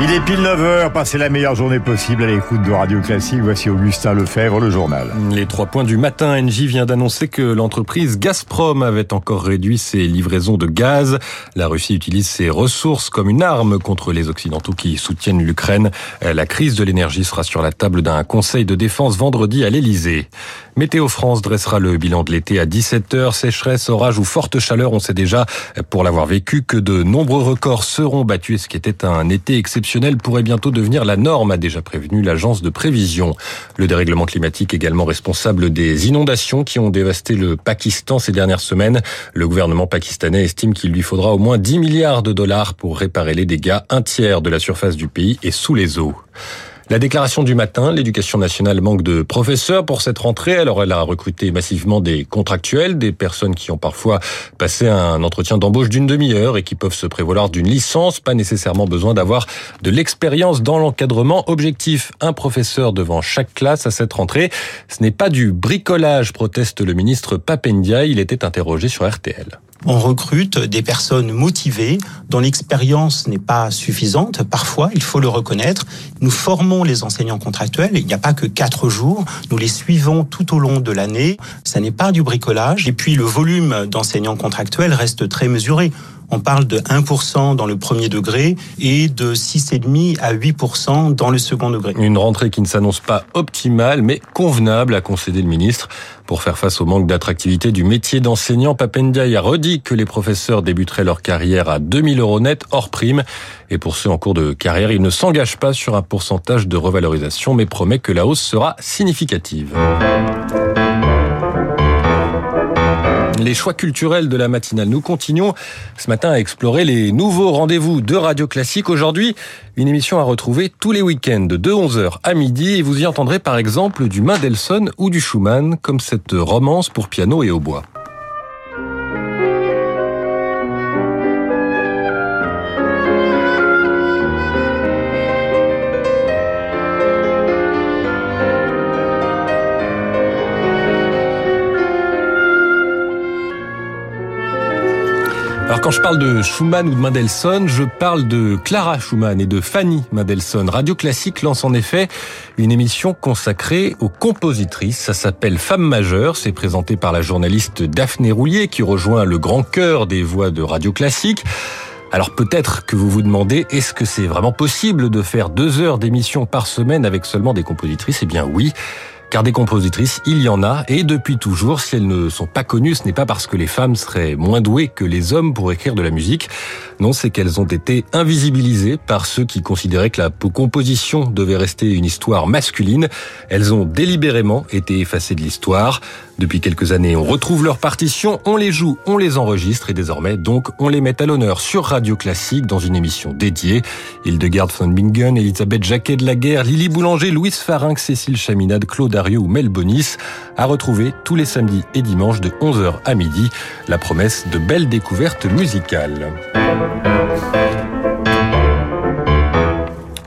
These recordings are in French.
Il est pile 9h, passez la meilleure journée possible à l'écoute de Radio Classique. Voici Augustin Lefebvre, le journal. Les trois points du matin, Engie vient d'annoncer que l'entreprise Gazprom avait encore réduit ses livraisons de gaz. La Russie utilise ses ressources comme une arme contre les Occidentaux qui soutiennent l'Ukraine. La crise de l'énergie sera sur la table d'un conseil de défense vendredi à l'Elysée. Météo France dressera le bilan de l'été à 17h. Sécheresse, orage ou forte chaleur, on sait déjà, pour l'avoir vécu, que de nombreux records seront battus. Ce qui était un été exceptionnel pourrait bientôt devenir la norme, a déjà prévenu l'agence de prévision. Le dérèglement climatique également responsable des inondations qui ont dévasté le Pakistan ces dernières semaines. Le gouvernement pakistanais estime qu'il lui faudra au moins 10 milliards de dollars pour réparer les dégâts. Un tiers de la surface du pays est sous les eaux. La déclaration du matin, l'éducation nationale manque de professeurs pour cette rentrée. Alors elle a recruté massivement des contractuels, des personnes qui ont parfois passé un entretien d'embauche d'une demi-heure et qui peuvent se prévaloir d'une licence, pas nécessairement besoin d'avoir de l'expérience dans l'encadrement. Objectif, un professeur devant chaque classe à cette rentrée. Ce n'est pas du bricolage, proteste le ministre Papendia. Il était interrogé sur RTL on recrute des personnes motivées dont l'expérience n'est pas suffisante. Parfois, il faut le reconnaître. Nous formons les enseignants contractuels. Il n'y a pas que quatre jours. Nous les suivons tout au long de l'année. Ça n'est pas du bricolage. Et puis, le volume d'enseignants contractuels reste très mesuré on parle de 1% dans le premier degré et de 6,5% à 8% dans le second degré. Une rentrée qui ne s'annonce pas optimale, mais convenable, a concédé le ministre. Pour faire face au manque d'attractivité du métier d'enseignant, Papendiaï a redit que les professeurs débuteraient leur carrière à 2000 euros net hors prime. Et pour ceux en cours de carrière, il ne s'engage pas sur un pourcentage de revalorisation, mais promet que la hausse sera significative. Les choix culturels de la matinale. Nous continuons ce matin à explorer les nouveaux rendez-vous de Radio Classique. Aujourd'hui, une émission à retrouver tous les week-ends de 11h à midi et vous y entendrez par exemple du Mendelssohn ou du Schumann comme cette romance pour piano et au bois. Quand je parle de Schumann ou de Mendelssohn, je parle de Clara Schumann et de Fanny Mendelssohn. Radio Classique lance en effet une émission consacrée aux compositrices. Ça s'appelle Femme majeure. C'est présenté par la journaliste Daphné Roulier qui rejoint le grand cœur des voix de Radio Classique. Alors peut-être que vous vous demandez, est-ce que c'est vraiment possible de faire deux heures d'émission par semaine avec seulement des compositrices? Eh bien oui. Car des compositrices, il y en a, et depuis toujours, si elles ne sont pas connues, ce n'est pas parce que les femmes seraient moins douées que les hommes pour écrire de la musique. Non, c'est qu'elles ont été invisibilisées par ceux qui considéraient que la composition devait rester une histoire masculine. Elles ont délibérément été effacées de l'histoire. Depuis quelques années, on retrouve leurs partitions, on les joue, on les enregistre, et désormais, donc, on les met à l'honneur sur Radio Classique dans une émission dédiée. Hildegard von Bingen, Elisabeth Jacquet de la Guerre, Lily Boulanger, Louise Farinck, Cécile Chaminade, Claude ou Mel Bonis, à retrouver tous les samedis et dimanches de 11h à midi. La promesse de belles découvertes musicales.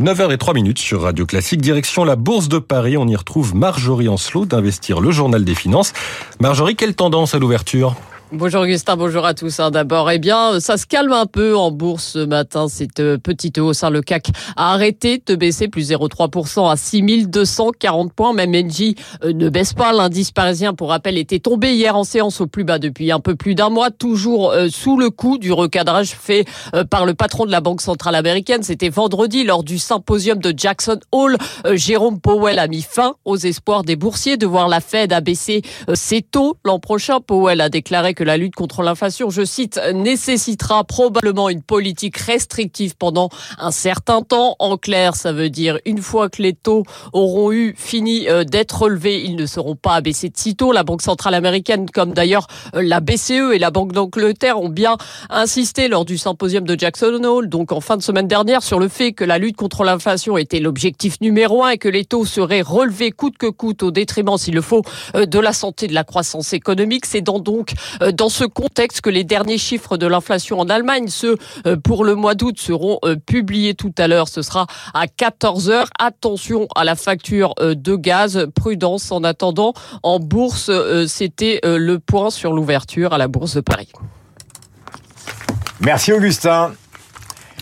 9h03 minutes sur Radio Classique, direction la Bourse de Paris. On y retrouve Marjorie Ancelot d'Investir le Journal des Finances. Marjorie, quelle tendance à l'ouverture? Bonjour Augustin, bonjour à tous. Hein. D'abord, eh bien, ça se calme un peu en bourse ce matin. Cette euh, petite hausse, hein. le CAC a arrêté de baisser, plus 0,3% à 6240 points. Même Engie euh, ne baisse pas. L'indice parisien, pour rappel, était tombé hier en séance au plus bas depuis un peu plus d'un mois, toujours euh, sous le coup du recadrage fait par le patron de la Banque centrale américaine. C'était vendredi lors du symposium de Jackson Hole. Jérôme Powell a mis fin aux espoirs des boursiers de voir la Fed abaisser ses taux l'an prochain. Powell a déclaré que la lutte contre l'inflation, je cite, nécessitera probablement une politique restrictive pendant un certain temps. En clair, ça veut dire une fois que les taux auront eu fini euh, d'être relevés, ils ne seront pas abaissés de sitôt. La Banque centrale américaine, comme d'ailleurs euh, la BCE et la Banque d'Angleterre, ont bien insisté lors du symposium de Jackson Hole, donc en fin de semaine dernière, sur le fait que la lutte contre l'inflation était l'objectif numéro un et que les taux seraient relevés coûte que coûte au détriment, s'il le faut, euh, de la santé de la croissance économique. C'est donc dans ce contexte que les derniers chiffres de l'inflation en Allemagne, ceux euh, pour le mois d'août, seront euh, publiés tout à l'heure. Ce sera à 14 heures. Attention à la facture de gaz. Prudence en attendant. En bourse, c'était le point sur l'ouverture à la bourse de Paris. Merci Augustin.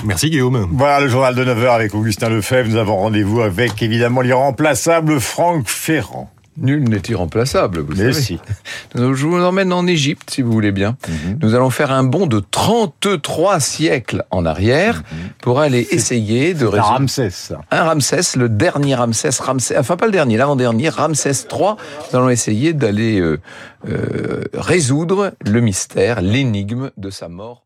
Merci Guillaume. Voilà le journal de 9h avec Augustin Lefebvre. Nous avons rendez-vous avec évidemment l'irremplaçable Franck Ferrand. Nul n'est irremplaçable, vous Mais savez. si. Je vous emmène en Égypte, si vous voulez bien. Mhm. Nous allons faire un bond de 33 siècles en arrière pour aller essayer de résoudre Ramsès. ça. un Ramsès, le dernier Ramsès, Ramsès, enfin pas le dernier, l'avant-dernier, Ramsès III. Nous allons essayer d'aller euh, euh, résoudre le mystère, l'énigme de sa mort